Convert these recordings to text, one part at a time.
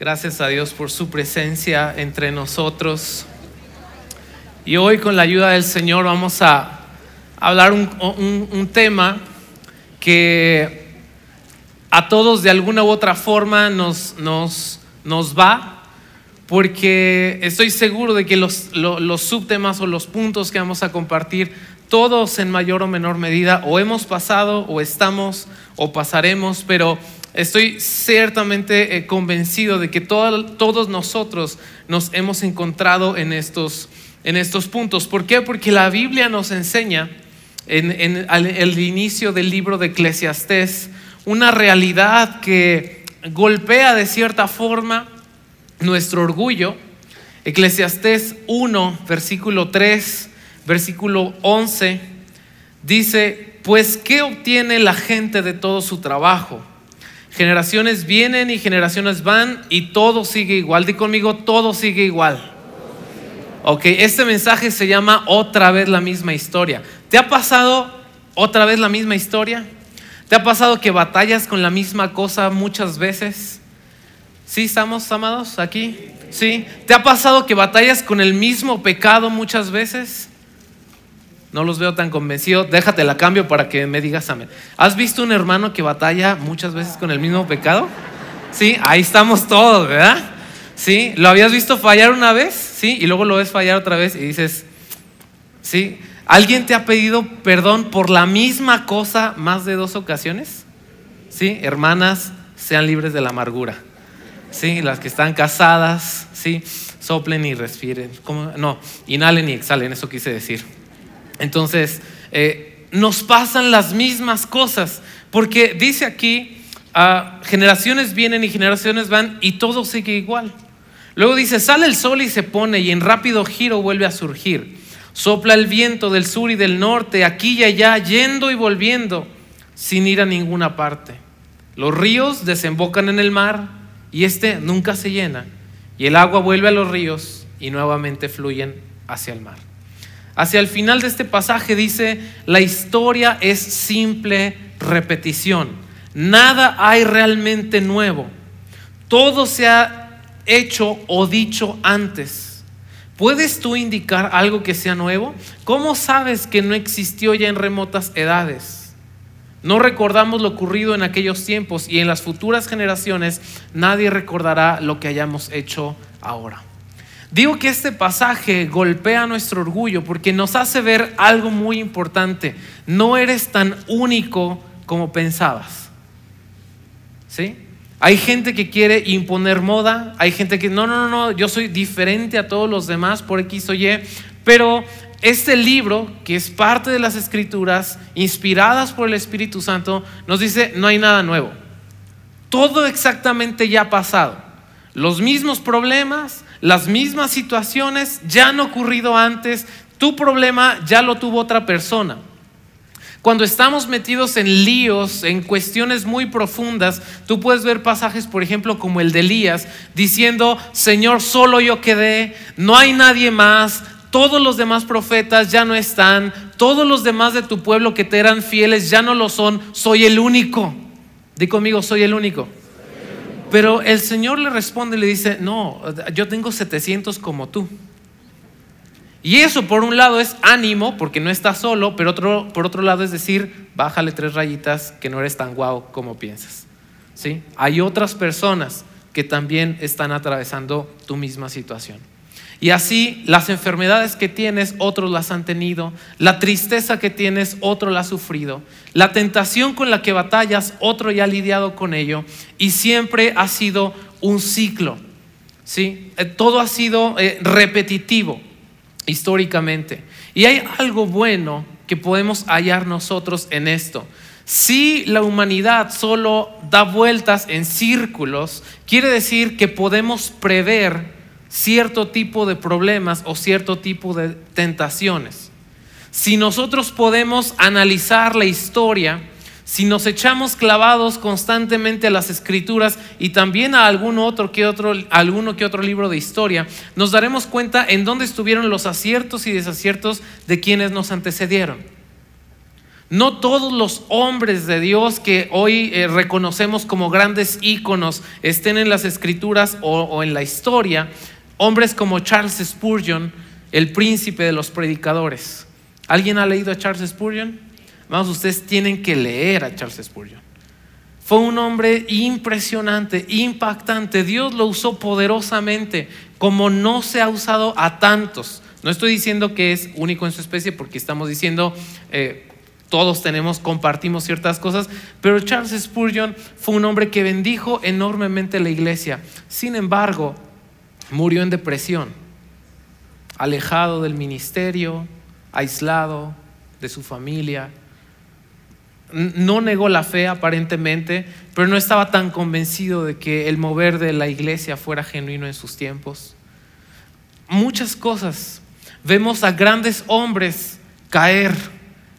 Gracias a Dios por su presencia entre nosotros. Y hoy con la ayuda del Señor vamos a hablar un, un- tema que a todos de alguna u otra forma nos, nos, nos va, porque estoy seguro de que los, lo- los subtemas o los puntos que vamos a compartir, todos en mayor o menor medida, o hemos pasado, o estamos, o pasaremos, pero estoy ciertamente eh, convencido de que todo- todos nosotros nos hemos encontrado en estos, en estos puntos. ¿Por qué? Porque la Biblia nos enseña en, en al- el inicio del libro de Eclesiastés una realidad que golpea de cierta forma nuestro orgullo. Eclesiastés 1, versículo 3, versículo 11, dice, pues ¿qué obtiene la gente de todo su trabajo? Generaciones vienen y generaciones van y todo sigue igual. Di conmigo, todo sigue igual. Ok, este mensaje se llama otra vez la misma historia. ¿Te ha pasado otra vez la misma historia? ¿Te ha pasado que batallas con la misma cosa muchas veces? ¿Sí estamos amados aquí? ¿Sí? ¿Te ha pasado que batallas con el mismo pecado muchas veces? No los veo tan convencidos. Déjate la cambio para que me digas amén. ¿Has visto un hermano que batalla muchas veces con el mismo pecado? Sí, ahí estamos todos, ¿verdad? Sí, ¿lo habías visto fallar una vez? Sí, y luego lo ves fallar otra vez y dices, sí, ¿alguien te ha pedido perdón por la misma cosa más de dos ocasiones? Sí, hermanas, sean libres de la amargura. Sí, las que están casadas, sí, soplen y respiren. No, inhalen y exhalen, eso quise decir. Entonces, eh, nos pasan las mismas cosas, porque dice aquí, ah, generaciones vienen y generaciones van y todo sigue igual. Luego dice, sale el sol y se pone y en rápido giro vuelve a surgir. Sopla el viento del sur y del norte, aquí y allá, yendo y volviendo, sin ir a ninguna parte. Los ríos desembocan en el mar y este nunca se llena. Y el agua vuelve a los ríos y nuevamente fluyen hacia el mar. Hacia el final de este pasaje dice, la historia es simple repetición. Nada hay realmente nuevo. Todo se ha hecho o dicho antes. ¿Puedes tú indicar algo que sea nuevo? ¿Cómo sabes que no existió ya en remotas edades? No recordamos lo ocurrido en aquellos tiempos y en las futuras generaciones nadie recordará lo que hayamos hecho ahora. Digo que este pasaje golpea nuestro orgullo porque nos hace ver algo muy importante. No eres tan único como pensabas. ¿Sí? Hay gente que quiere imponer moda, hay gente que no, no, no, no, yo soy diferente a todos los demás por X o Y, pero este libro, que es parte de las escrituras, inspiradas por el Espíritu Santo, nos dice, no hay nada nuevo. Todo exactamente ya ha pasado. Los mismos problemas, las mismas situaciones ya han ocurrido antes, tu problema ya lo tuvo otra persona. Cuando estamos metidos en líos, en cuestiones muy profundas, tú puedes ver pasajes, por ejemplo, como el de Elías, diciendo, Señor, solo yo quedé, no hay nadie más, todos los demás profetas ya no están, todos los demás de tu pueblo que te eran fieles ya no lo son, soy el único. Di conmigo, soy el único. Pero el Señor le responde y le dice, no, yo tengo 700 como tú. Y eso por un lado es ánimo, porque no estás solo, pero otro, por otro lado es decir, bájale tres rayitas que no eres tan guau como piensas. ¿Sí? Hay otras personas que también están atravesando tu misma situación. Y así las enfermedades que tienes, otros las han tenido. La tristeza que tienes, otro la ha sufrido. La tentación con la que batallas, otro ya ha lidiado con ello. Y siempre ha sido un ciclo. ¿sí? Eh, Todo ha sido eh, repetitivo históricamente. Y hay algo bueno que podemos hallar nosotros en esto. Si la humanidad solo da vueltas en círculos, quiere decir que podemos prever cierto tipo de problemas o cierto tipo de tentaciones. Si nosotros podemos analizar la historia, si nos echamos clavados constantemente a las escrituras y también a algún otro que otro, alguno que otro libro de historia, nos daremos cuenta en dónde estuvieron los aciertos y desaciertos de quienes nos antecedieron. No todos los hombres de Dios que hoy eh, reconocemos como grandes íconos estén en las escrituras o, o en la historia. Hombres como Charles Spurgeon, el príncipe de los predicadores. ¿Alguien ha leído a Charles Spurgeon? Vamos, ustedes tienen que leer a Charles Spurgeon. Fue un hombre impresionante, impactante. Dios lo usó poderosamente, como no se ha usado a tantos. No estoy diciendo que es único en su especie, porque estamos diciendo eh, todos tenemos, compartimos ciertas cosas, pero Charles Spurgeon fue un hombre que bendijo enormemente la iglesia. Sin embargo, murió en depresión, alejado del ministerio, aislado de su familia. No negó la fe aparentemente, pero no estaba tan convencido de que el mover de la iglesia fuera genuino en sus tiempos. Muchas cosas. Vemos a grandes hombres caer,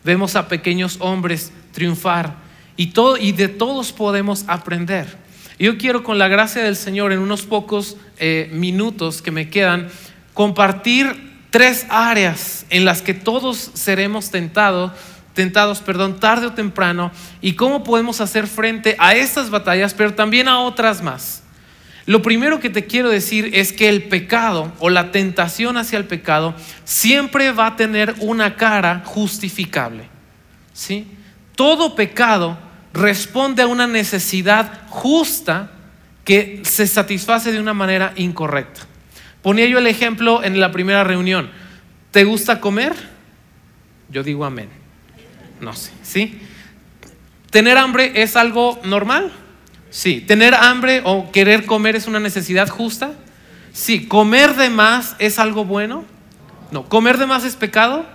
vemos a pequeños hombres triunfar y, de todos podemos aprender. Yo quiero con la gracia del Señor en unos pocos eh, minutos que me quedan compartir tres áreas en las que todos seremos tentados, tentados, perdón, tarde o temprano, y cómo podemos hacer frente a estas batallas, pero también a otras más. Lo primero que te quiero decir es que el pecado o la tentación hacia el pecado siempre va a tener una cara justificable. ¿sí? Todo pecado responde a una necesidad justa que se satisface de una manera incorrecta. Ponía yo el ejemplo en la primera reunión. ¿Te gusta comer? Yo digo amén. No sé, ¿sí? ¿Tener hambre es algo normal? Sí. ¿Tener hambre o querer comer es una necesidad justa? Sí. ¿Comer de más es algo bueno? No. ¿Comer de más es pecado?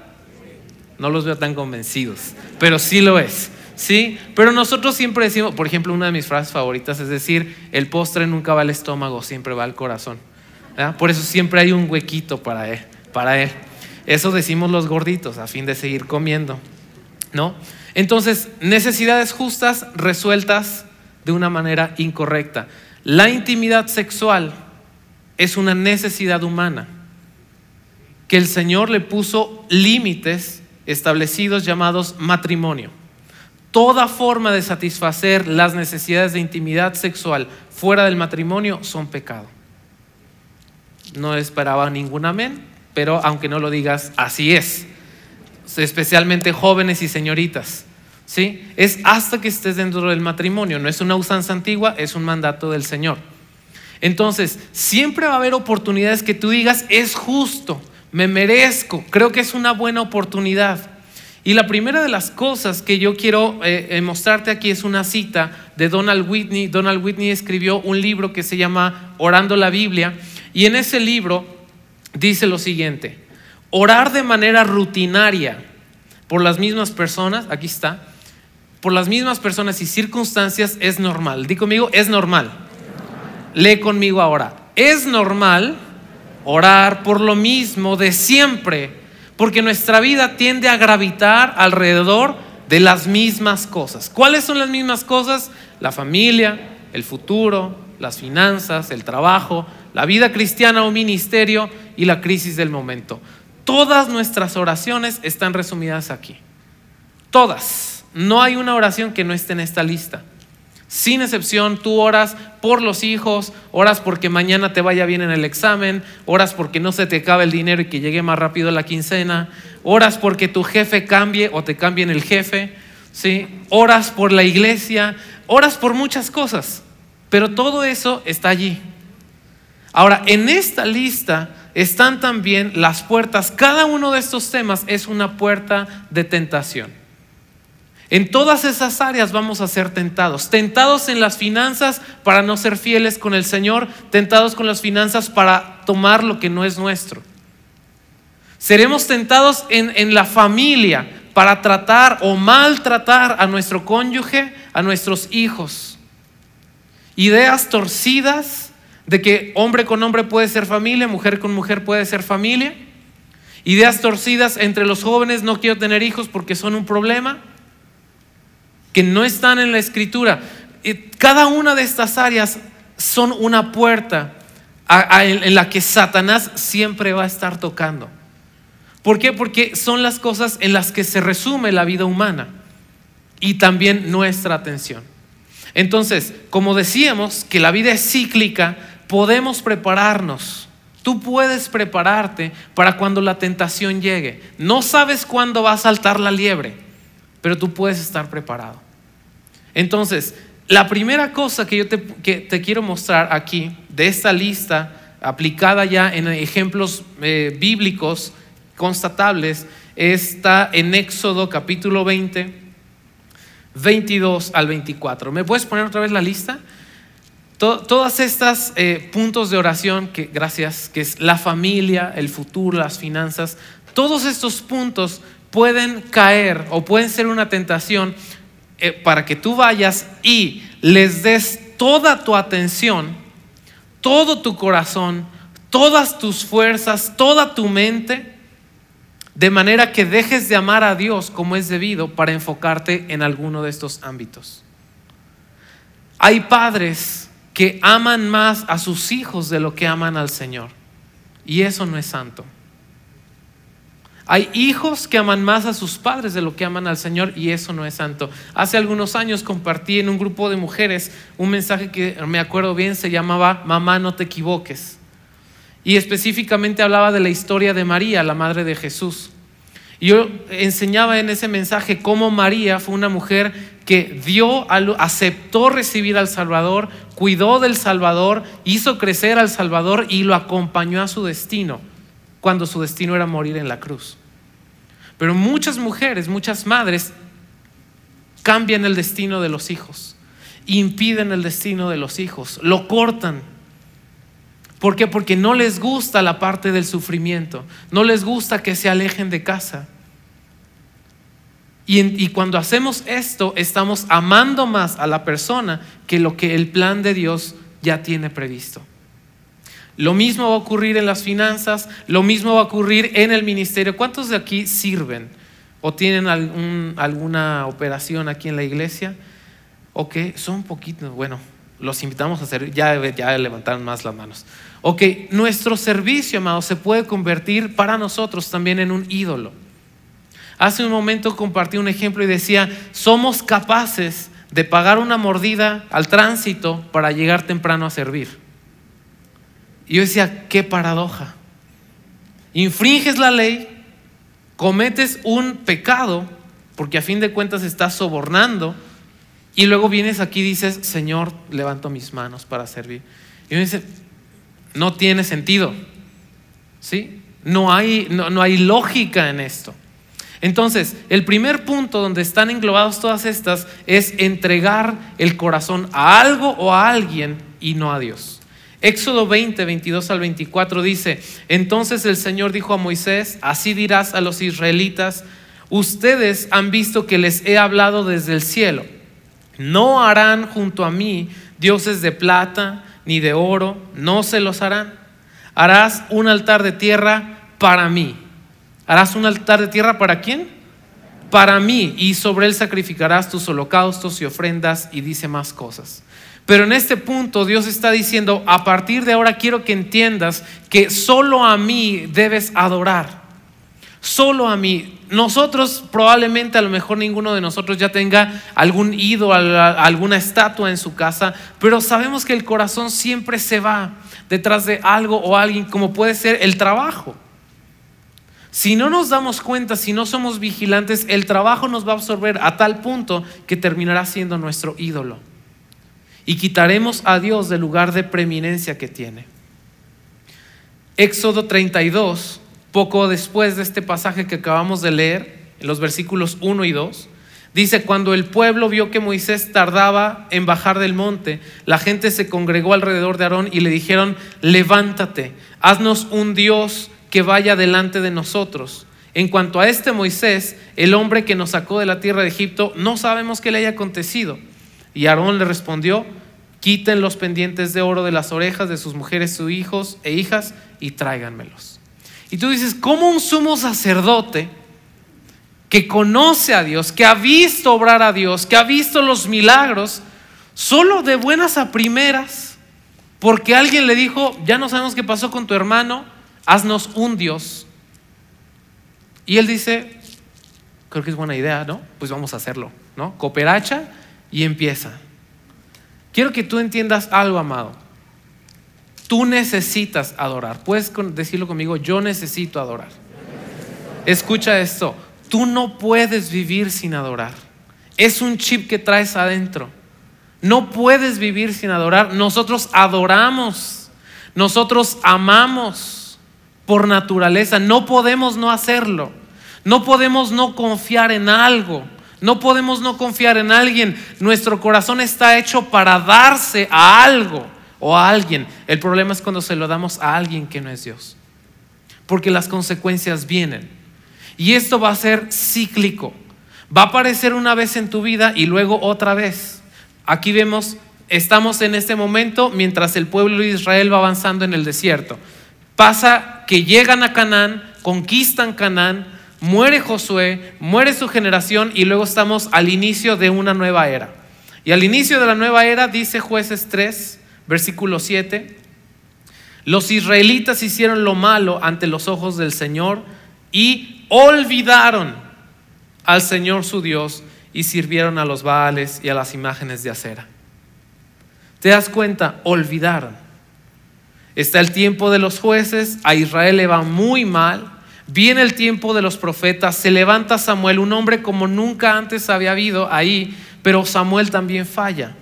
No los veo tan convencidos, pero sí lo es. ¿Sí? Pero nosotros siempre decimos, por ejemplo, una de mis frases favoritas es decir, el postre nunca va al estómago, siempre va al corazón. Por eso siempre hay un huequito para él, para él. Eso decimos los gorditos a fin de seguir comiendo, ¿no? Entonces, necesidades justas resueltas de una manera incorrecta. La intimidad sexual es una necesidad humana que el Señor le puso límites establecidos llamados matrimonio. Toda forma de satisfacer las necesidades de intimidad sexual fuera del matrimonio son pecado. No esperaba ningún amén, pero aunque no lo digas, así es. Especialmente jóvenes y señoritas. ¿Sí? Es hasta que estés dentro del matrimonio, no es una usanza antigua, es un mandato del Señor. Entonces, siempre va a haber oportunidades que tú digas, es justo, me merezco, creo que es una buena oportunidad. Y la primera de las cosas que yo quiero eh, eh, mostrarte aquí es una cita de Donald Whitney. Donald Whitney escribió un libro que se llama Orando la Biblia y en ese libro dice lo siguiente, orar de manera rutinaria por las mismas personas, aquí está, por las mismas personas y circunstancias es normal. Di conmigo, es normal. Lee conmigo ahora. Es normal orar por lo mismo de siempre, porque nuestra vida tiende a gravitar alrededor de las mismas cosas. ¿Cuáles son las mismas cosas? La familia, el futuro, las finanzas, el trabajo, la vida cristiana o ministerio y la crisis del momento. Todas nuestras oraciones están resumidas aquí. Todas. No hay una oración que no esté en esta lista. Sin excepción, tú oras por los hijos, oras porque mañana te vaya bien en el examen, oras porque no se te acabe el dinero y que llegue más rápido la quincena, oras porque tu jefe cambie o te cambien el jefe, ¿sí? oras por la iglesia, oras por muchas cosas, pero todo eso está allí. Ahora, en esta lista están también las puertas. Cada uno de estos temas es una puerta de tentación. En todas esas áreas vamos a ser tentados. Tentados en las finanzas para no ser fieles con el Señor. Tentados con las finanzas para tomar lo que no es nuestro. Seremos tentados en, en la familia para tratar o maltratar a nuestro cónyuge, a nuestros hijos. Ideas torcidas de que hombre con hombre puede ser familia, mujer con mujer puede ser familia. Ideas torcidas entre los jóvenes, no quiero tener hijos porque son un problema, que no están en la escritura. Cada una de estas áreas son una puerta en la que Satanás siempre va a estar tocando. ¿Por qué? Porque son las cosas en las que se resume la vida humana. y también nuestra atención. Entonces, como decíamos que la vida es cíclica, podemos prepararnos. Tú puedes prepararte para cuando la tentación llegue. No sabes cuándo va a saltar la liebre, pero tú puedes estar preparado. Entonces, la primera cosa que yo te, quiero mostrar aquí de esta lista aplicada ya en ejemplos eh, bíblicos constatables está en Éxodo capítulo 20, 22 al 24. ¿Me puedes poner otra vez la lista? todas estas eh, puntos de oración, que gracias, que es la familia, el futuro, las finanzas, todos estos puntos pueden caer o pueden ser una tentación eh, para que tú vayas y les des toda tu atención, todo tu corazón, todas tus fuerzas, toda tu mente de manera que dejes de amar a Dios como es debido para enfocarte en alguno de estos ámbitos. Hay padres que aman más a sus hijos de lo que aman al Señor. Y eso no es santo. Hay hijos que aman más a sus padres de lo que aman al Señor y eso no es santo. Hace algunos años compartí en un grupo de mujeres un mensaje que me acuerdo bien, se llamaba Mamá no te equivoques. Y específicamente hablaba de la historia de María, la madre de Jesús. Y yo enseñaba en ese mensaje cómo María fue una mujer que dio, aceptó recibir al Salvador, cuidó del Salvador, hizo crecer al Salvador y lo acompañó a su destino, cuando su destino era morir en la cruz. Pero muchas mujeres, muchas madres, cambian el destino de los hijos, impiden el destino de los hijos, lo cortan ¿Por qué? Porque no les gusta la parte del sufrimiento, no les gusta que se alejen de casa. Y, cuando hacemos esto, estamos amando más a la persona que lo que el plan de Dios ya tiene previsto. Lo mismo va a ocurrir en las finanzas, lo mismo va a ocurrir en el ministerio. ¿Cuántos de aquí sirven o tienen alguna operación aquí en la iglesia? Ok, son poquitos, bueno, los invitamos a hacer, ya, ya levantaron más las manos. Ok, nuestro servicio, amado, se puede convertir para nosotros también en un ídolo. Hace un momento compartí un ejemplo y decía, somos capaces de pagar una mordida al tránsito para llegar temprano a servir. Y yo decía, qué paradoja. Infringes la ley, cometes un pecado, porque a fin de cuentas estás sobornando, y luego vienes aquí y dices, Señor, levanto mis manos para servir. Y me dice, no tiene sentido. ¿Sí? No hay, no, hay lógica en esto. Entonces, el primer punto donde están englobados todas estas es entregar el corazón a algo o a alguien y no a Dios. Éxodo 20, 22 al 24 dice, entonces el Señor dijo a Moisés, así dirás a los israelitas, ustedes han visto que les he hablado desde el cielo, no harán junto a mí dioses de plata, ni de oro, no se los harán. Harás un altar de tierra para mí. ¿Harás un altar de tierra para quién? Para mí. Y sobre él sacrificarás tus holocaustos y ofrendas y dice más cosas. Pero en este punto Dios está diciendo, a partir de ahora quiero que entiendas que solo a mí debes adorar. Solo a mí. Nosotros probablemente a lo mejor ninguno de nosotros ya tenga algún ídolo, alguna estatua en su casa, pero sabemos que el corazón siempre se va detrás de algo o alguien, como puede ser el trabajo. Si no nos damos cuenta, si no somos vigilantes, el trabajo nos va a absorber a tal punto que terminará siendo nuestro ídolo. Y quitaremos a Dios del lugar de preeminencia que tiene. Éxodo 32 poco después de este pasaje que acabamos de leer, en los versículos 1 y 2, dice, cuando el pueblo vio que Moisés tardaba en bajar del monte, la gente se congregó alrededor de Aarón y le dijeron, levántate, haznos un Dios que vaya delante de nosotros. En cuanto a este Moisés, el hombre que nos sacó de la tierra de Egipto, no sabemos qué le haya acontecido. Y Aarón le respondió, quiten los pendientes de oro de las orejas de sus mujeres, sus hijos e hijas y tráiganmelos. Y tú dices, ¿cómo un sumo sacerdote que conoce a Dios, que ha visto obrar a Dios, que ha visto los milagros, solo de buenas a primeras, porque alguien le dijo, ya no sabemos qué pasó con tu hermano, haznos un Dios. Y él dice, creo que es buena idea, ¿no? Pues vamos a hacerlo. ¿no? Cooperacha y empieza. Quiero que tú entiendas algo, amado. Tú necesitas adorar. Puedes decirlo conmigo, yo necesito adorar. Escucha esto, tú no puedes vivir sin adorar. Es un chip que traes adentro. No puedes vivir sin adorar. Nosotros adoramos. Nosotros amamos por naturaleza. No podemos no hacerlo. No podemos no confiar en algo. No podemos no confiar en alguien. Nuestro corazón está hecho para darse a algo o a alguien. El problema es cuando se lo damos a alguien que no es Dios. Porque las consecuencias vienen. Y esto va a ser cíclico. Va a aparecer una vez en tu vida y luego otra vez. Aquí vemos, estamos en este momento mientras el pueblo de Israel va avanzando en el desierto. Pasa que llegan a Canaán, conquistan Canaán, muere Josué, muere su generación y luego estamos al inicio de una nueva era. Y al inicio de la nueva era dice jueces 3, versículo 7, los israelitas hicieron lo malo ante los ojos del Señor y olvidaron al Señor su Dios y sirvieron a los Baales y a las imágenes de acera. ¿Te das cuenta? Olvidaron. Está el tiempo de los jueces, a Israel le va muy mal, viene el tiempo de los profetas, se levanta Samuel, un hombre como nunca antes había habido ahí, pero Samuel también falla.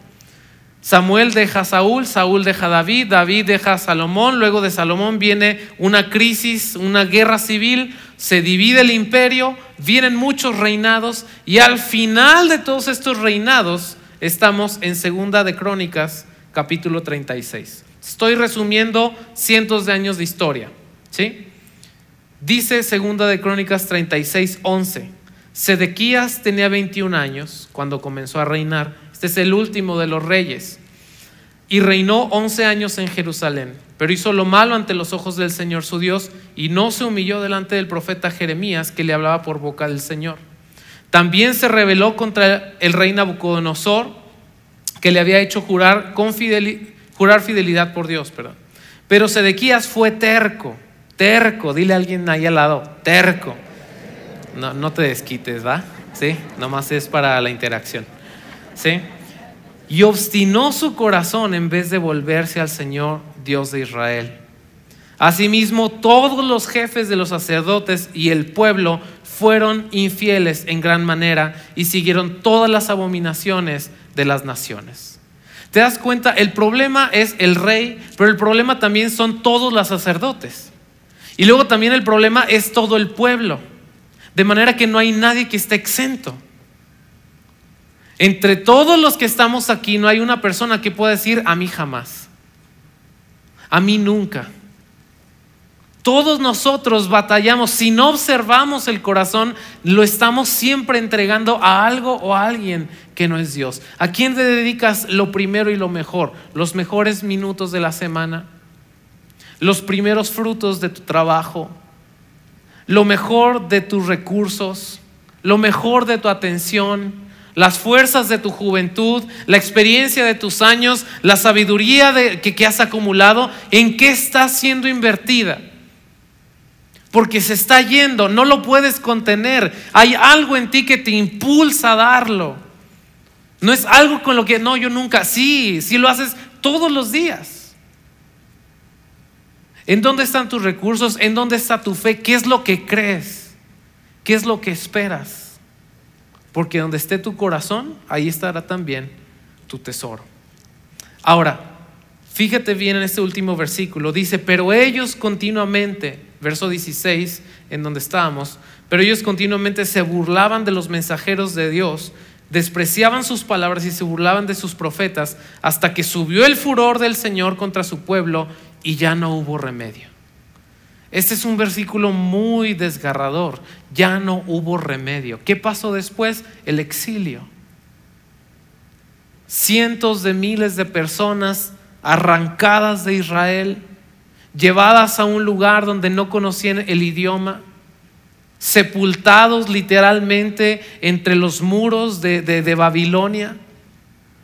Samuel deja a Saúl, Saúl deja a David, David deja a Salomón, luego de Salomón viene una crisis, una guerra civil, se divide el imperio, vienen muchos reinados y al final de todos estos reinados estamos en Segunda de Crónicas, capítulo 36. Estoy resumiendo cientos de años de historia, ¿sí? Dice Segunda de Crónicas 36, 11. Sedequías tenía 21 años cuando comenzó a reinar este es el último de los reyes. Y reinó once años en Jerusalén, pero hizo lo malo ante los ojos del Señor su Dios y no se humilló delante del profeta Jeremías que le hablaba por boca del Señor. También se rebeló contra el rey Nabucodonosor que le había hecho jurar, con jurar fidelidad por Dios. Perdón. Pero Sedequías fue terco, terco, dile a alguien ahí al lado, terco. No, no te desquites, ¿va? ¿Sí? Nomás es para la interacción. ¿Sí? Y obstinó su corazón en vez de volverse al Señor Dios de Israel. Asimismo, todos los jefes de los sacerdotes y el pueblo fueron infieles en gran manera y siguieron todas las abominaciones de las naciones. ¿Te das cuenta? El problema es el rey, pero el problema también son todos los sacerdotes. Y luego también el problema es todo el pueblo. De manera que no hay nadie que esté exento. Entre todos los que estamos aquí no hay una persona que pueda decir a mí jamás, a mí nunca. Todos nosotros batallamos, si no observamos el corazón, lo estamos siempre entregando a algo o a alguien que no es Dios. ¿A quién te dedicas lo primero y lo mejor? Los mejores minutos de la semana, los primeros frutos de tu trabajo, lo mejor de tus recursos, lo mejor de tu atención, las fuerzas de tu juventud, la experiencia de tus años, la sabiduría que, que has acumulado, ¿en qué está siendo invertida? Porque se está yendo, no lo puedes contener. Hay algo en ti que te impulsa a darlo. No es algo con lo que, no, yo nunca, sí, sí lo haces todos los días. ¿En dónde están tus recursos? ¿En dónde está tu fe? ¿Qué es lo que crees? ¿Qué es lo que esperas? Porque donde esté tu corazón, ahí estará también tu tesoro. Ahora, fíjate bien en este último versículo. Dice, pero ellos continuamente, verso 16, en donde estábamos, pero ellos continuamente se burlaban de los mensajeros de Dios, despreciaban sus palabras y se burlaban de sus profetas, hasta que subió el furor del Señor contra su pueblo y ya no hubo remedio. Este es un versículo muy desgarrador. Ya no hubo remedio. ¿Qué pasó después? El exilio. Cientos de miles de personas arrancadas de Israel, llevadas a un lugar donde no conocían el idioma, sepultados literalmente entre los muros de, Babilonia,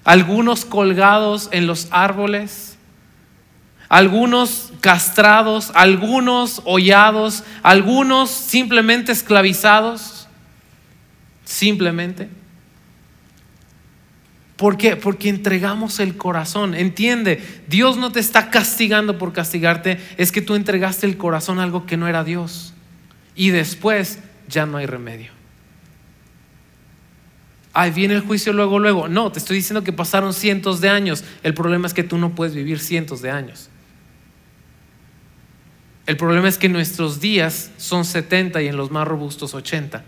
algunos colgados en los árboles algunos castrados, algunos hollados, algunos simplemente esclavizados, simplemente. ¿Por qué? Porque entregamos el corazón. Entiende, Dios no te está castigando por castigarte, es que tú entregaste el corazón a algo que no era Dios. Y después ya no hay remedio. Ahí viene el juicio luego, luego. No, te estoy diciendo que pasaron cientos de años. El problema es que tú no puedes vivir cientos de años. El problema es que nuestros días son 70 y en los más robustos 80.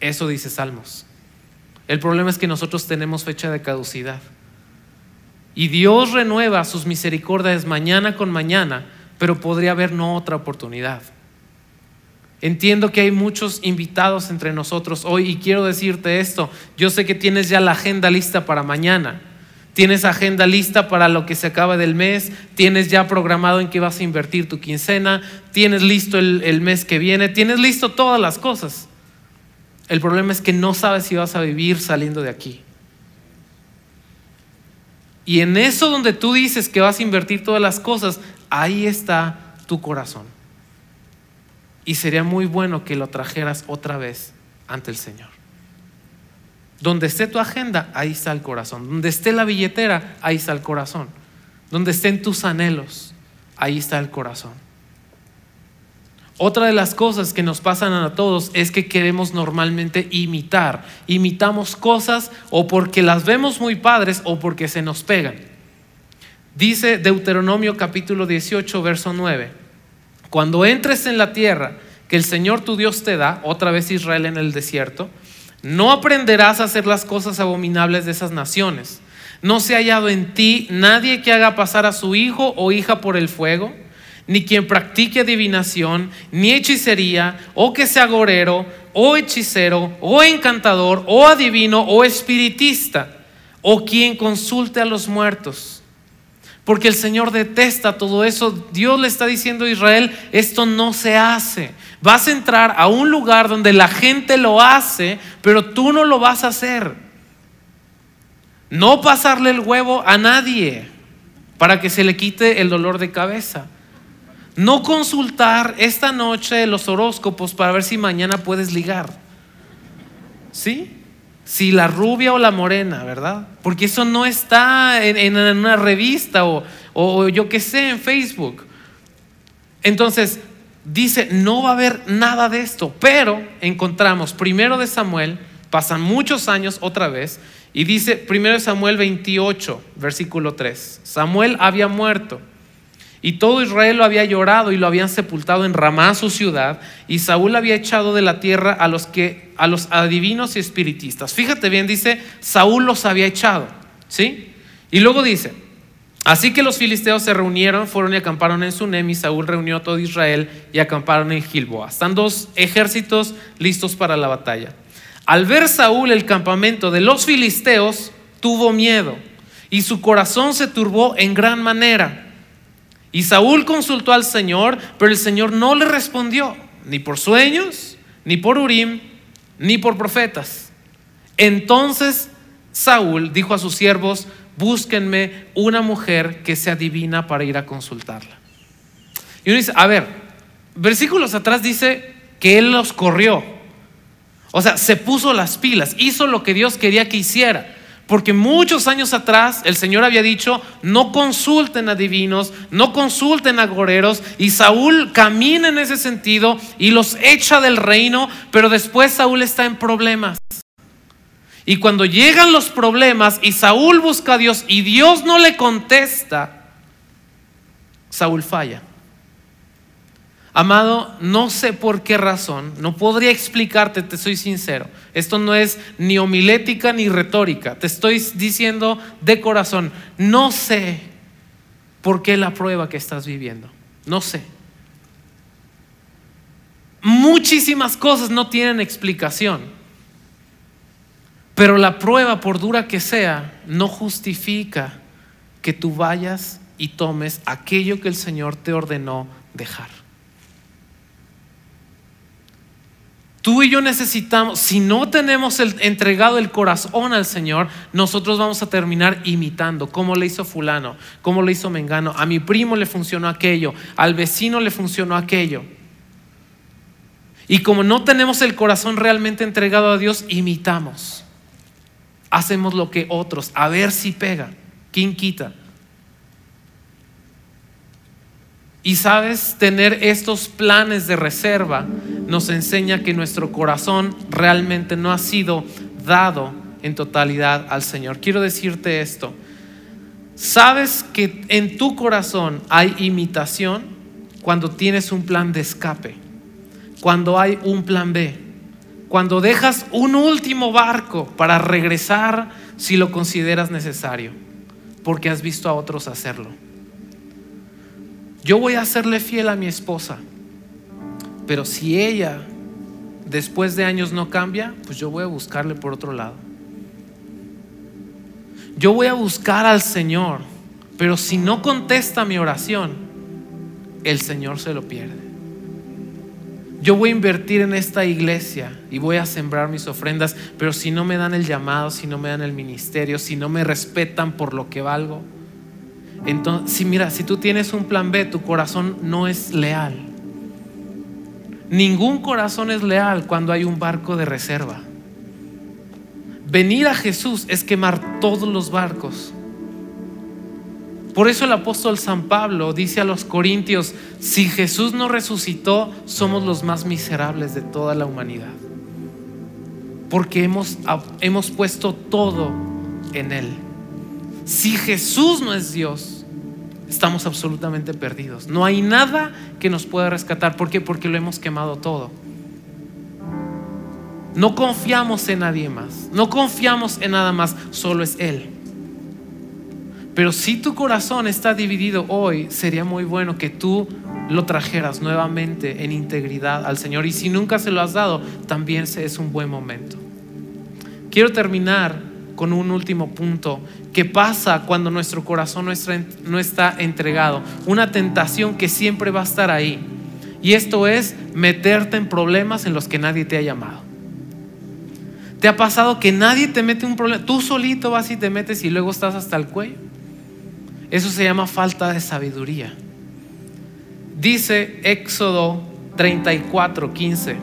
Eso dice Salmos. El problema es que nosotros tenemos fecha de caducidad. Y Dios renueva sus misericordias mañana con mañana, pero podría haber no otra oportunidad. Entiendo que hay muchos invitados entre nosotros hoy y quiero decirte esto. Yo sé que tienes ya la agenda lista para mañana. Tienes agenda lista para lo que se acaba del mes, tienes ya programado en qué vas a invertir tu quincena, tienes listo el, el mes que viene, tienes listo todas las cosas. El problema es que no sabes si vas a vivir saliendo de aquí. Y en eso donde tú dices que vas a invertir todas las cosas, ahí está tu corazón. Y sería muy bueno que lo trajeras otra vez ante el Señor. Donde esté tu agenda, ahí está el corazón. Donde esté la billetera, ahí está el corazón. Donde estén tus anhelos, ahí está el corazón. Otra de las cosas que nos pasan a todos es que queremos normalmente imitar. Imitamos cosas o porque las vemos muy padres o porque se nos pegan. Dice Deuteronomio capítulo 18, verso 9. Cuando entres en la tierra que el Señor tu Dios te da, otra vez Israel en el desierto, no aprenderás a hacer las cosas abominables de esas naciones. No se ha hallado en ti nadie que haga pasar a su hijo o hija por el fuego ni quien practique adivinación, ni hechicería, o que sea agorero, o hechicero, o encantador, o adivino, o espiritista, o quien consulte a los muertos. Porque el Señor detesta todo eso. Dios le está diciendo a Israel, esto no se hace. Vas a entrar a un lugar donde la gente lo hace, pero tú no lo vas a hacer. No pasarle el huevo a nadie para que se le quite el dolor de cabeza. No consultar esta noche los horóscopos para ver si mañana puedes ligar. ¿Sí? Si la rubia o la morena, ¿verdad? Porque eso no está en, una revista o, o yo qué sé, en Facebook. Entonces, dice, no va a haber nada de esto, pero encontramos primero de Samuel, pasan muchos años otra vez, y dice primero de Samuel 28, versículo 3, Samuel había muerto y todo Israel lo había llorado y lo habían sepultado en Ramá, su ciudad, y Saúl había echado de la tierra a los que a los adivinos y espiritistas. Fíjate bien, dice, Saúl los había echado, ¿sí? Y luego dice, así que los filisteos se reunieron, fueron y acamparon en Sunem, y Saúl reunió a todo Israel y acamparon en Gilboa. Están dos ejércitos listos para la batalla. Al ver Saúl el campamento de los filisteos, tuvo miedo y su corazón se turbó en gran manera. Y Saúl consultó al Señor, pero el Señor no le respondió, ni por sueños, ni por Urim, ni por profetas. Entonces Saúl dijo a sus siervos, búsquenme una mujer que sea divina para ir a consultarla. Y uno dice, a ver, versículos atrás dice que él los corrió. O sea, se puso las pilas, hizo lo que Dios quería que hiciera. Porque muchos años atrás el Señor había dicho, no consulten a divinos, no consulten a goreros, y Saúl camina en ese sentido y los echa del reino, pero después Saúl está en problemas. Y cuando llegan los problemas y Saúl busca a Dios y Dios no le contesta, Saúl falla. Amado, no sé por qué razón, no podría explicarte, te soy sincero. Esto no es ni homilética ni retórica, te estoy diciendo de corazón, no sé por qué la prueba que estás viviendo, no sé. Muchísimas cosas no tienen explicación, pero la prueba, por dura que sea, no justifica que tú vayas y tomes aquello que el Señor te ordenó dejar. Tú y yo necesitamos, si no tenemos entregado el corazón al Señor, nosotros vamos a terminar imitando, como le hizo fulano, como le hizo Mengano. A mi primo le funcionó aquello, al vecino le funcionó aquello. Y como no tenemos el corazón realmente entregado a Dios, imitamos. Hacemos lo que otros, a ver si pega. ¿Quién quita? Y sabes, tener estos planes de reserva nos enseña que nuestro corazón realmente no ha sido dado en totalidad al Señor. Quiero decirte esto. ¿Sabes que en tu corazón hay imitación cuando tienes un plan de escape? Cuando hay un plan B. Cuando dejas un último barco para regresar si lo consideras necesario, porque has visto a otros hacerlo. Yo voy a serle fiel a mi esposa, pero si ella después de años no cambia, pues yo voy a buscarle por otro lado. Yo voy a buscar al Señor, pero si no contesta mi oración, el Señor se lo pierde. Yo voy a invertir en esta iglesia y voy a sembrar mis ofrendas, pero si no me dan el llamado, si no me dan el ministerio, si no me respetan por lo que valgo, entonces, si mira, si tú tienes un plan B, tu corazón no es leal. Ningún corazón es leal cuando hay un barco de reserva. Venir a Jesús es quemar todos los barcos. Por eso el apóstol San Pablo dice a los corintios, si Jesús no resucitó, somos los más miserables de toda la humanidad. Porque hemos, hemos puesto todo en Él. Si Jesús no es Dios, estamos absolutamente perdidos. No hay nada que nos pueda rescatar. ¿Por qué? Porque lo hemos quemado todo. No confiamos en nadie más. No confiamos en nada más. Solo es Él. Pero si tu corazón está dividido hoy, sería muy bueno que tú lo trajeras nuevamente en integridad al Señor. Y si nunca se lo has dado, también es un buen momento. Quiero terminar con un último punto. ¿Qué pasa cuando nuestro corazón no está entregado? Una tentación que siempre va a estar ahí. Y esto es meterte en problemas en los que nadie te ha llamado. ¿Te ha pasado que nadie te mete un problema? Tú solito vas y te metes y luego estás hasta el cuello. Eso se llama falta de sabiduría. Dice Éxodo 34, 15.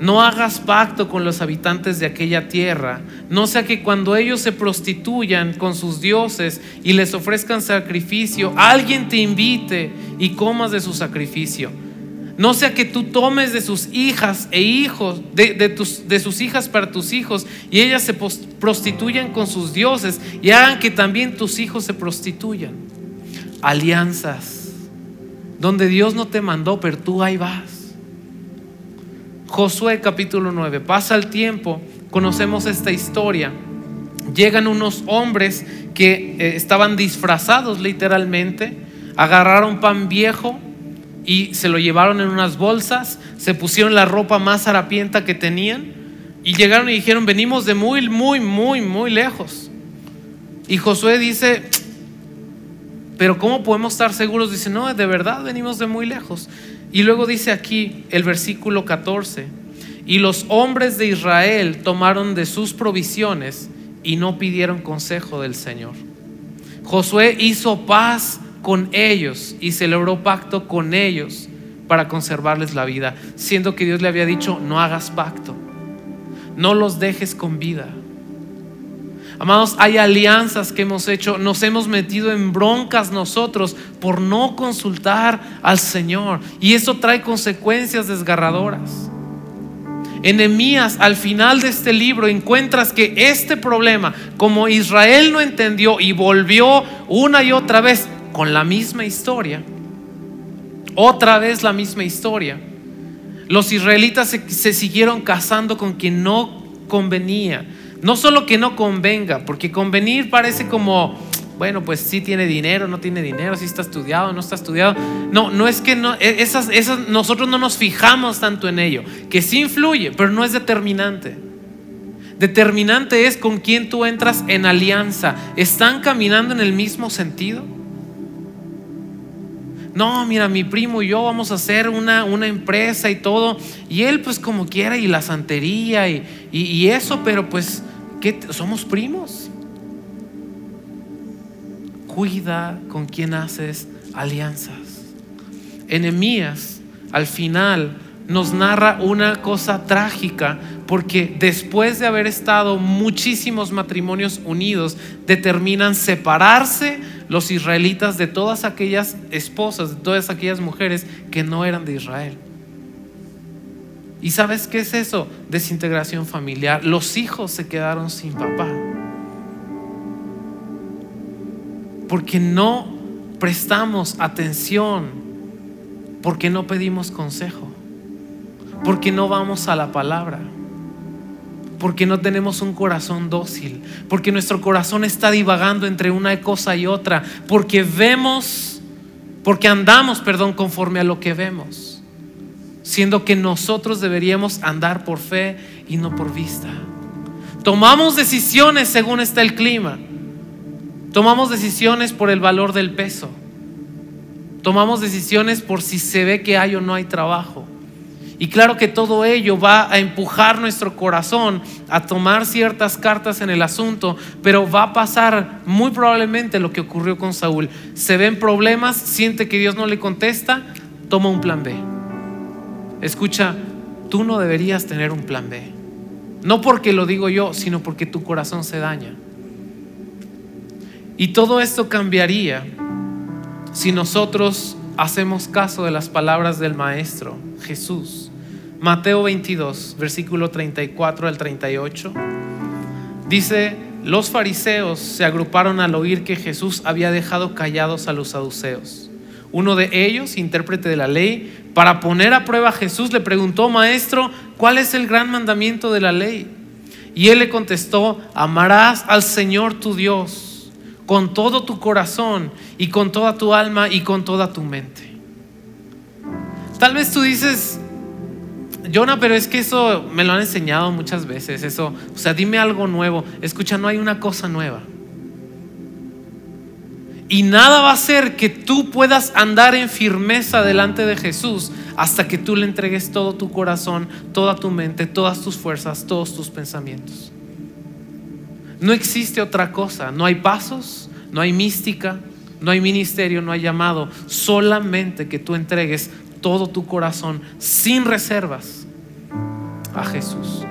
No hagas pacto con los habitantes de aquella tierra, no sea que cuando ellos se prostituyan con sus dioses y les ofrezcan sacrificio, alguien te invite y comas de su sacrificio no sea que tú tomes de sus hijas e hijos, de, tus, de sus hijas para tus hijos, y ellas se prostituyan con sus dioses y hagan que también tus hijos se prostituyan. Alianzas, donde Dios no te mandó, pero tú ahí vas. Josué capítulo 9, pasa el tiempo, conocemos esta historia. Llegan unos hombres que eh, estaban disfrazados literalmente, agarraron pan viejo, y se lo llevaron en unas bolsas, se pusieron la ropa más harapienta que tenían y llegaron y dijeron, venimos de muy, muy, muy, muy lejos. Y Josué dice, pero ¿cómo podemos estar seguros? Dice, no, de verdad venimos de muy lejos. Y luego dice aquí el versículo 14, y los hombres de Israel tomaron de sus provisiones y no pidieron consejo del Señor. Josué hizo paz con ellos y celebró pacto con ellos para conservarles la vida, siendo que Dios le había dicho, no hagas pacto, no los dejes con vida. Amados, hay alianzas que hemos hecho, nos hemos metido en broncas nosotros por no consultar al Señor y eso trae consecuencias desgarradoras. Enemías, al final de este libro encuentras que este problema, como Israel no entendió y volvió una y otra vez, con la misma historia. Otra vez la misma historia. Los israelitas se, siguieron casando con quien no convenía. No solo que no convenga, porque convenir parece como, bueno, pues sí tiene dinero, no tiene dinero, sí está estudiado, no está estudiado. No, no es que no, e, esas, esas, nosotros no nos fijamos tanto en ello, que sí influye, pero no es determinante. Determinante es con quién tú entras en alianza. ¿Están caminando en el mismo sentido? No, mira, mi primo y yo vamos a hacer una, una empresa y todo. Y él pues como quiera y la santería y, eso, pero pues, ¿qué? Somos primos. Cuida con quién haces alianzas. Enemías, al final, nos narra una cosa trágica porque después de haber estado muchísimos matrimonios unidos, determinan separarse los israelitas de todas aquellas esposas, de todas aquellas mujeres que no eran de Israel. ¿Y sabes qué es eso? Desintegración familiar. Los hijos se quedaron sin papá. Porque no prestamos atención, porque no pedimos consejo, porque no vamos a la palabra, porque no tenemos un corazón dócil, porque nuestro corazón está divagando entre una cosa y otra, porque vemos, porque andamos, perdón, conforme a lo que vemos siendo que nosotros deberíamos andar por fe y no por vista. Tomamos decisiones según está el clima. Tomamos decisiones por el valor del peso. Tomamos decisiones por si se ve que hay o no hay trabajo. Y claro que todo ello va a empujar nuestro corazón a tomar ciertas cartas en el asunto, pero va a pasar muy probablemente lo que ocurrió con Saúl. Se ven problemas, siente que Dios no le contesta, toma un plan B. Escucha, tú no deberías tener un plan B. No porque lo digo yo, sino porque tu corazón se daña. Y todo esto cambiaría si nosotros hacemos caso de las palabras del Maestro Jesús. Mateo 22, versículo 34 al 38. Dice, los fariseos se agruparon al oír que Jesús había dejado callados a los saduceos. Uno de ellos, intérprete de la ley, para poner a prueba a Jesús, le preguntó, maestro, ¿cuál es el gran mandamiento de la ley? Y él le contestó, amarás al Señor tu Dios con todo tu corazón y con toda tu alma y con toda tu mente. Tal vez tú dices, Jonah, pero es que eso me lo han enseñado muchas veces, eso, o sea, dime algo nuevo. Escucha, no hay una cosa nueva. Y nada va a hacer que tú puedas andar en firmeza delante de Jesús hasta que tú le entregues todo tu corazón, toda tu mente, todas tus fuerzas, todos tus pensamientos. No existe otra cosa, no hay pasos, no hay mística, no hay ministerio, no hay llamado, solamente que tú entregues todo tu corazón sin reservas a Jesús.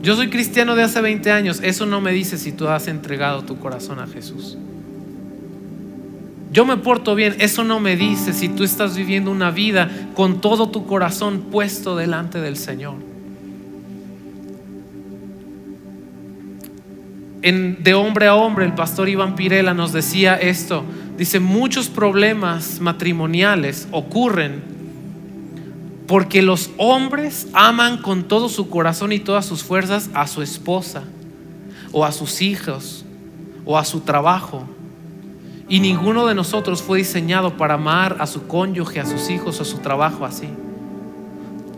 Yo soy cristiano de hace 20 años. Eso no me dice si tú has entregado tu corazón a Jesús. Yo me porto bien. Eso no me dice si tú estás viviendo una vida con todo tu corazón puesto delante del Señor. En, de hombre a hombre, el pastor Iván Pirela nos decía esto. Dice, muchos problemas matrimoniales ocurren porque los hombres aman con todo su corazón y todas sus fuerzas a su esposa o a sus hijos o a su trabajo. Y ninguno de nosotros fue diseñado para amar a su cónyuge, a sus hijos, a su trabajo así.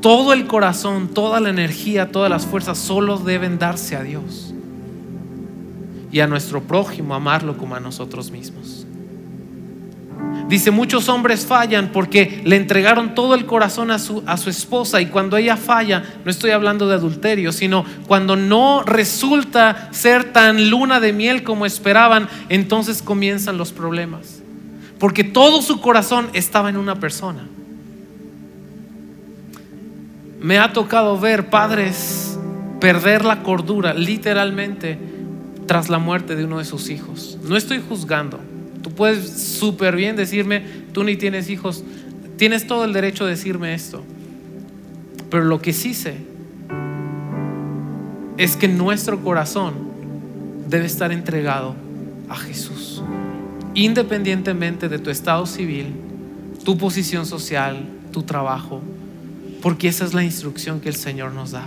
Todo el corazón, toda la energía, todas las fuerzas solo deben darse a Dios. Y a nuestro prójimo amarlo como a nosotros mismos. Dice, muchos hombres fallan porque le entregaron todo el corazón a su, a su esposa y cuando ella falla, no estoy hablando de adulterio, sino cuando no resulta ser tan luna de miel como esperaban, entonces comienzan los problemas. Porque todo su corazón estaba en una persona. Me ha tocado ver padres perder la cordura literalmente tras la muerte de uno de sus hijos. No estoy juzgando Tú puedes súper bien decirme, tú ni tienes hijos, tienes todo el derecho de decirme esto. Pero lo que sí sé es que nuestro corazón debe estar entregado a Jesús, independientemente de tu estado civil, tu posición social, tu trabajo, porque esa es la instrucción que el Señor nos da.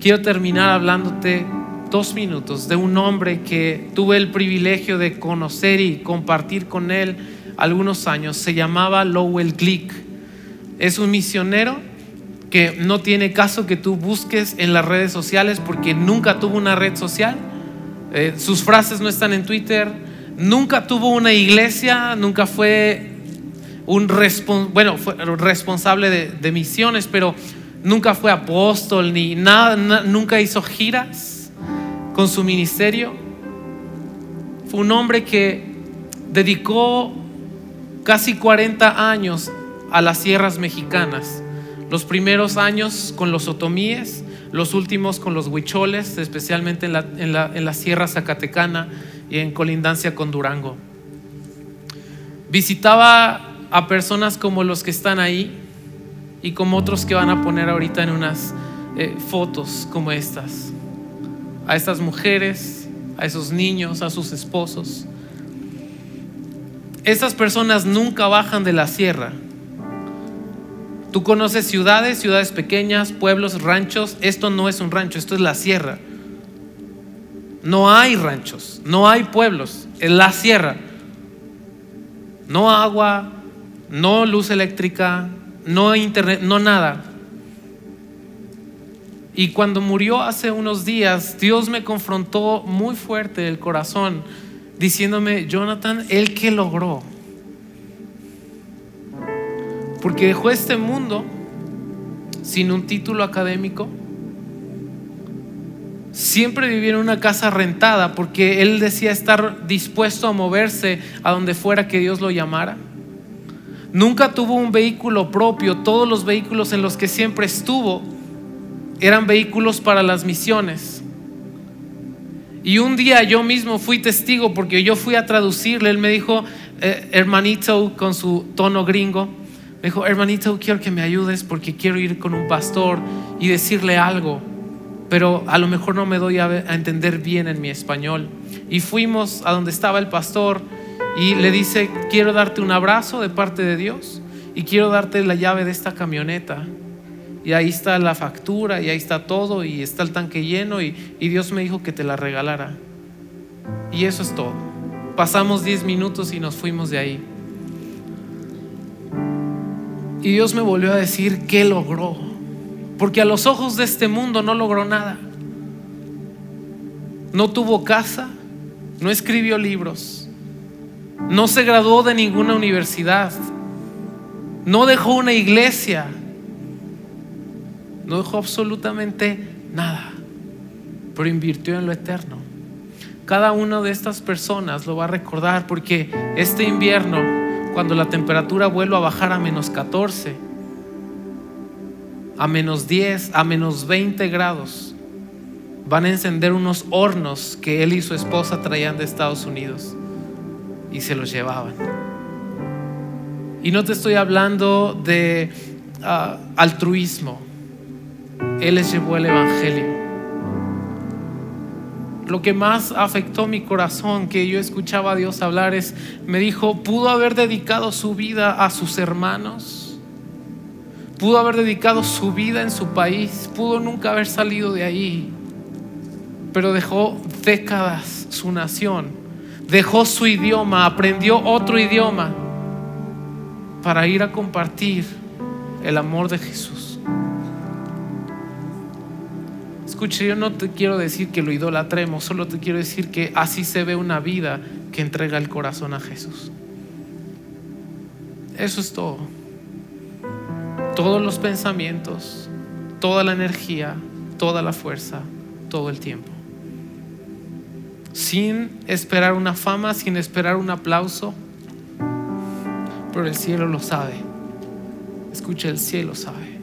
Quiero terminar hablándote dos minutos de un hombre que tuve el privilegio de conocer y compartir con él algunos años. Se llamaba Lowell Glick. Es un misionero que no tiene caso que tú busques en las redes sociales porque nunca tuvo una red social. Eh, sus frases no están en Twitter. Nunca tuvo una iglesia, nunca fue un bueno, fue responsable de, misiones, pero nunca fue apóstol ni nada, nunca hizo giras con su ministerio. Fue un hombre que dedicó casi 40 años a las sierras mexicanas, Los primeros años con los otomíes, los últimos con los huicholes, especialmente en la, en la, en Sierra Zacatecana y en colindancia con Durango. Visitaba a personas como los que están ahí y como otros que van a poner ahorita en unas eh, fotos como estas. A estas mujeres, a esos niños, a sus esposos. Estas personas nunca bajan de la sierra. Tú conoces ciudades, ciudades pequeñas, pueblos, ranchos. Esto no es un rancho, esto es la sierra. No hay ranchos, no hay pueblos, es la sierra. No agua, no luz eléctrica, no internet, no nada. Y cuando murió hace unos días, Dios me confrontó muy fuerte el corazón, diciéndome, Jonathan, ¿el que logró? Porque dejó este mundo sin un título académico, siempre vivía en una casa rentada porque él decía estar dispuesto a moverse a donde fuera que Dios lo llamara. Nunca tuvo un vehículo propio, todos los vehículos en los que siempre estuvo eran vehículos para las misiones. Y un día yo mismo fui testigo porque yo fui a traducirle, él me dijo, eh, hermanito, con su tono gringo, me dijo, hermanito, quiero que me ayudes porque quiero ir con un pastor y decirle algo pero a lo mejor no me doy a, entender bien en mi español. Y fuimos a donde estaba el pastor y le dice, quiero darte un abrazo de parte de Dios y quiero darte la llave de esta camioneta. Y ahí está la factura y ahí está todo y está el tanque lleno y, y Dios me dijo que te la regalara. Y eso es todo. Pasamos 10 minutos y nos fuimos de ahí. Y Dios me volvió a decir, ¿qué logró? Porque a los ojos de este mundo no logró nada. No tuvo casa, no escribió libros, no se graduó de ninguna universidad, no dejó una iglesia, no dejó absolutamente nada, pero invirtió en lo eterno. Cada una de estas personas lo va a recordar porque este invierno, cuando la temperatura vuelva a bajar a menos 14, a menos 10, a menos 20 grados, van a encender unos hornos que él y su esposa traían de Estados Unidos y se los llevaban. Y no te estoy hablando de ah, altruismo. Él les llevó el Evangelio. Lo que más afectó mi corazón que yo escuchaba a Dios hablar es, me dijo, pudo haber dedicado su vida a sus hermanos. Pudo haber dedicado su vida en su país, pudo nunca haber salido de ahí, pero dejó décadas su nación, dejó su idioma, aprendió otro idioma para ir a compartir el amor de Jesús. Escuche, yo no te quiero decir que lo idolatremos, solo te quiero decir que así se ve una vida que entrega el corazón a Jesús. Eso es todo todos los pensamientos, toda la energía, toda la fuerza, todo el tiempo. Sin esperar una fama, sin esperar un aplauso, pero el cielo lo sabe. Escucha, el cielo sabe.